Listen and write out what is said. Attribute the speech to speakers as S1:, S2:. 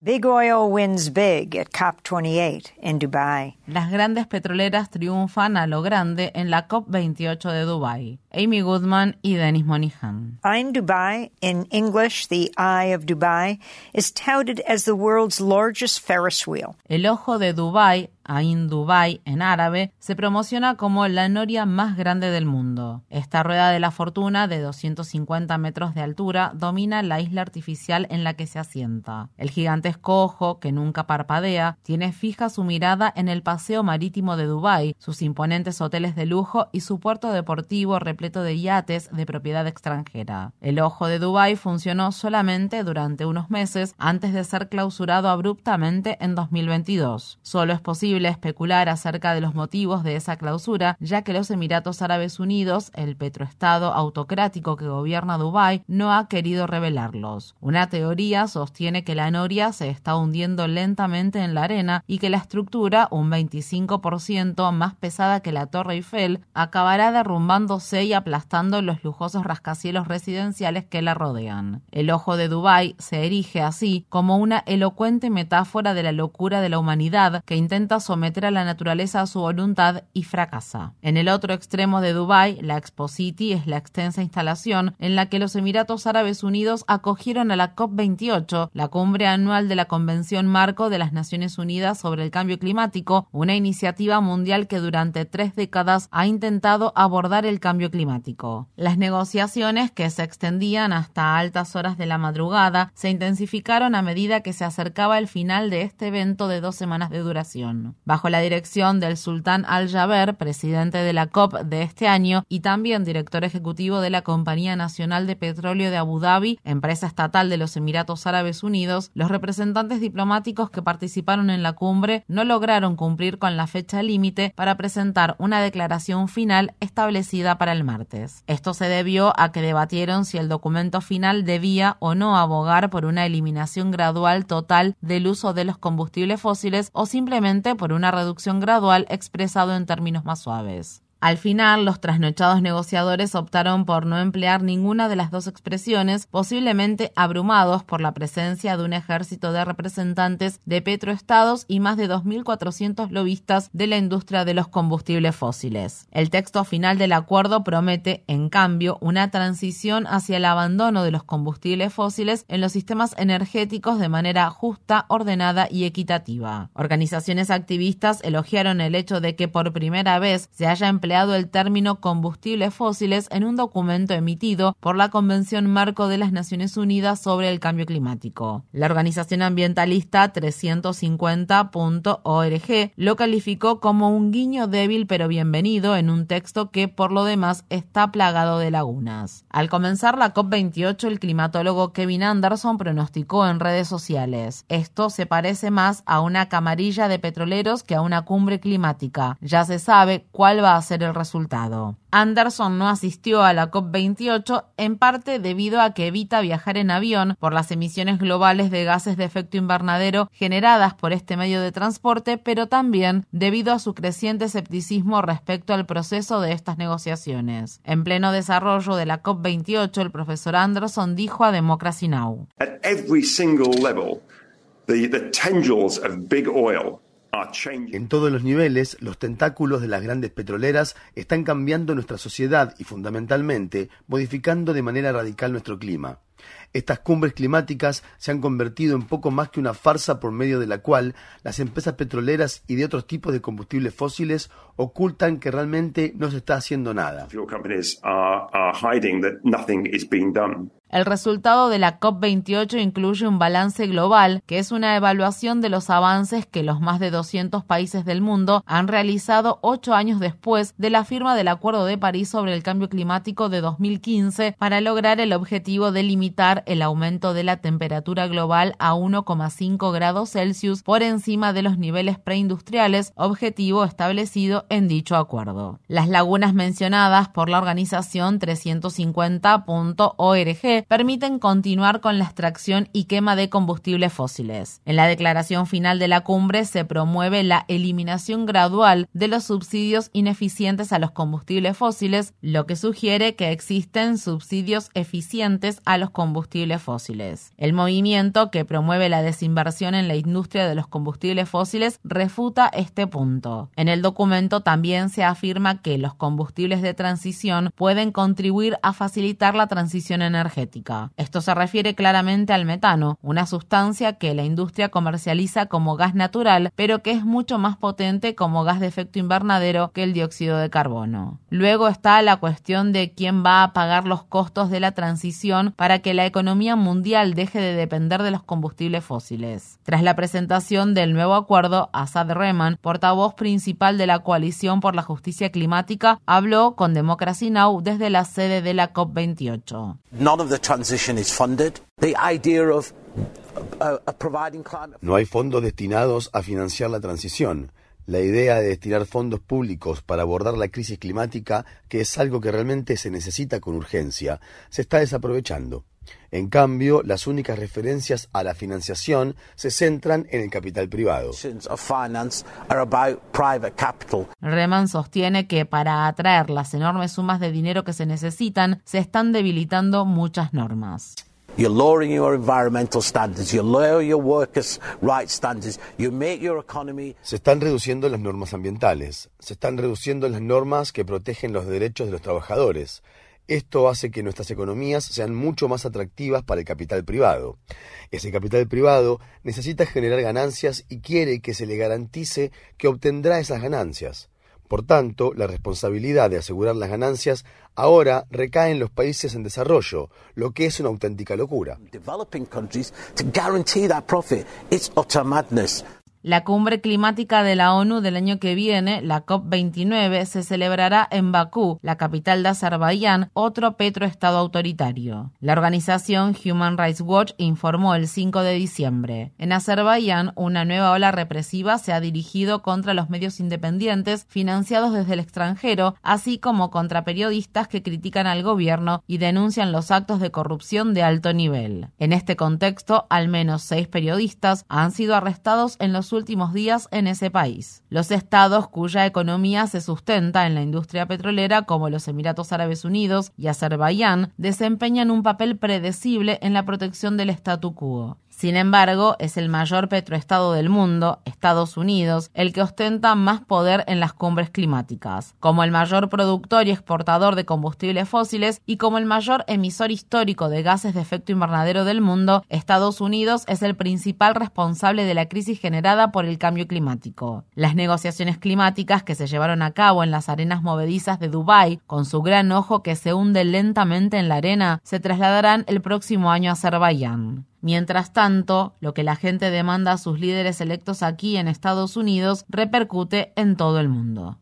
S1: Big oil wins big at COP28 in Dubai.
S2: Las grandes petroleras triunfan a lo grande en la COP28 de Dubai. Amy Goodman y Denis Monihan.
S1: Ain Dubai, in English, the Eye of Dubai, is touted as the world's largest Ferris wheel.
S2: El ojo de Dubai Ain Dubai en árabe, se promociona como la noria más grande del mundo. Esta rueda de la fortuna de 250 metros de altura domina la isla artificial en la que se asienta. El gigantesco ojo, que nunca parpadea, tiene fija su mirada en el paseo marítimo de Dubai, sus imponentes hoteles de lujo y su puerto deportivo repleto de yates de propiedad extranjera. El ojo de Dubai funcionó solamente durante unos meses antes de ser clausurado abruptamente en 2022. Solo es posible especular acerca de los motivos de esa clausura, ya que los Emiratos Árabes Unidos, el petroestado autocrático que gobierna Dubái, no ha querido revelarlos. Una teoría sostiene que la noria se está hundiendo lentamente en la arena y que la estructura, un 25% más pesada que la Torre Eiffel, acabará derrumbándose y aplastando los lujosos rascacielos residenciales que la rodean. El ojo de Dubái se erige así como una elocuente metáfora de la locura de la humanidad que intenta someter a la naturaleza a su voluntad y fracasa. En el otro extremo de Dubái, la Expo City es la extensa instalación en la que los Emiratos Árabes Unidos acogieron a la COP28, la cumbre anual de la Convención Marco de las Naciones Unidas sobre el Cambio Climático, una iniciativa mundial que durante tres décadas ha intentado abordar el cambio climático. Las negociaciones, que se extendían hasta altas horas de la madrugada, se intensificaron a medida que se acercaba el final de este evento de dos semanas de duración bajo la dirección del sultán Al-Jaber, presidente de la COP de este año y también director ejecutivo de la Compañía Nacional de Petróleo de Abu Dhabi, empresa estatal de los Emiratos Árabes Unidos, los representantes diplomáticos que participaron en la cumbre no lograron cumplir con la fecha límite para presentar una declaración final establecida para el martes. Esto se debió a que debatieron si el documento final debía o no abogar por una eliminación gradual total del uso de los combustibles fósiles o simplemente por una reducción gradual expresado en términos más suaves. Al final, los trasnochados negociadores optaron por no emplear ninguna de las dos expresiones, posiblemente abrumados por la presencia de un ejército de representantes de petroestados y más de 2.400 lobistas de la industria de los combustibles fósiles. El texto final del acuerdo promete, en cambio, una transición hacia el abandono de los combustibles fósiles en los sistemas energéticos de manera justa, ordenada y equitativa. Organizaciones activistas elogiaron el hecho de que por primera vez se haya empleado el término combustibles fósiles en un documento emitido por la Convención Marco de las Naciones Unidas sobre el Cambio Climático. La organización ambientalista 350.org lo calificó como un guiño débil pero bienvenido en un texto que por lo demás está plagado de lagunas. Al comenzar la COP28, el climatólogo Kevin Anderson pronosticó en redes sociales, esto se parece más a una camarilla de petroleros que a una cumbre climática. Ya se sabe cuál va a ser el resultado. Anderson no asistió a la COP28 en parte debido a que evita viajar en avión por las emisiones globales de gases de efecto invernadero generadas por este medio de transporte, pero también debido a su creciente escepticismo respecto al proceso de estas negociaciones. En pleno desarrollo de la COP28, el profesor Anderson dijo a Democracy Now!
S3: At every single level, the, the tendrils of big oil
S4: en todos los niveles, los tentáculos de las grandes petroleras están cambiando nuestra sociedad y fundamentalmente modificando de manera radical nuestro clima. Estas cumbres climáticas se han convertido en poco más que una farsa por medio de la cual las empresas petroleras y de otros tipos de combustibles fósiles ocultan que realmente no se está haciendo nada.
S2: El resultado de la COP28 incluye un balance global, que es una evaluación de los avances que los más de 200 países del mundo han realizado ocho años después de la firma del Acuerdo de París sobre el Cambio Climático de 2015 para lograr el objetivo de limitar el aumento de la temperatura global a 1,5 grados Celsius por encima de los niveles preindustriales, objetivo establecido en dicho acuerdo. Las lagunas mencionadas por la organización 350.org permiten continuar con la extracción y quema de combustibles fósiles. En la declaración final de la cumbre se promueve la eliminación gradual de los subsidios ineficientes a los combustibles fósiles, lo que sugiere que existen subsidios eficientes a los combustibles fósiles. El movimiento que promueve la desinversión en la industria de los combustibles fósiles refuta este punto. En el documento también se afirma que los combustibles de transición pueden contribuir a facilitar la transición energética. Esto se refiere claramente al metano, una sustancia que la industria comercializa como gas natural, pero que es mucho más potente como gas de efecto invernadero que el dióxido de carbono. Luego está la cuestión de quién va a pagar los costos de la transición para que la economía mundial deje de depender de los combustibles fósiles. Tras la presentación del nuevo acuerdo, Assad Rehman, portavoz principal de la Coalición por la Justicia Climática, habló con Democracy Now! desde la sede de la COP28.
S4: No hay fondos destinados a financiar la transición. La idea de destinar fondos públicos para abordar la crisis climática, que es algo que realmente se necesita con urgencia, se está desaprovechando. En cambio, las únicas referencias a la financiación se centran en el capital privado.
S2: Reman sostiene que para atraer las enormes sumas de dinero que se necesitan, se están debilitando muchas normas.
S4: Se están reduciendo las normas ambientales, se están reduciendo las normas que protegen los derechos de los trabajadores. Esto hace que nuestras economías sean mucho más atractivas para el capital privado. Ese capital privado necesita generar ganancias y quiere que se le garantice que obtendrá esas ganancias. Por tanto, la responsabilidad de asegurar las ganancias ahora recae en los países en desarrollo, lo que es una auténtica locura.
S2: La cumbre climática de la ONU del año que viene, la COP29, se celebrará en Bakú, la capital de Azerbaiyán, otro petroestado autoritario. La organización Human Rights Watch informó el 5 de diciembre. En Azerbaiyán, una nueva ola represiva se ha dirigido contra los medios independientes financiados desde el extranjero, así como contra periodistas que critican al gobierno y denuncian los actos de corrupción de alto nivel. En este contexto, al menos seis periodistas han sido arrestados en últimos días en ese país. Los estados cuya economía se sustenta en la industria petrolera, como los Emiratos Árabes Unidos y Azerbaiyán, desempeñan un papel predecible en la protección del statu quo. Sin embargo, es el mayor petroestado del mundo, Estados Unidos, el que ostenta más poder en las cumbres climáticas. Como el mayor productor y exportador de combustibles fósiles y como el mayor emisor histórico de gases de efecto invernadero del mundo, Estados Unidos es el principal responsable de la crisis generada por el cambio climático. Las negociaciones climáticas que se llevaron a cabo en las arenas movedizas de Dubái, con su gran ojo que se hunde lentamente en la arena, se trasladarán el próximo año a Azerbaiyán. Mientras tanto, lo que la gente demanda a sus líderes electos aquí en Estados Unidos repercute en todo el mundo.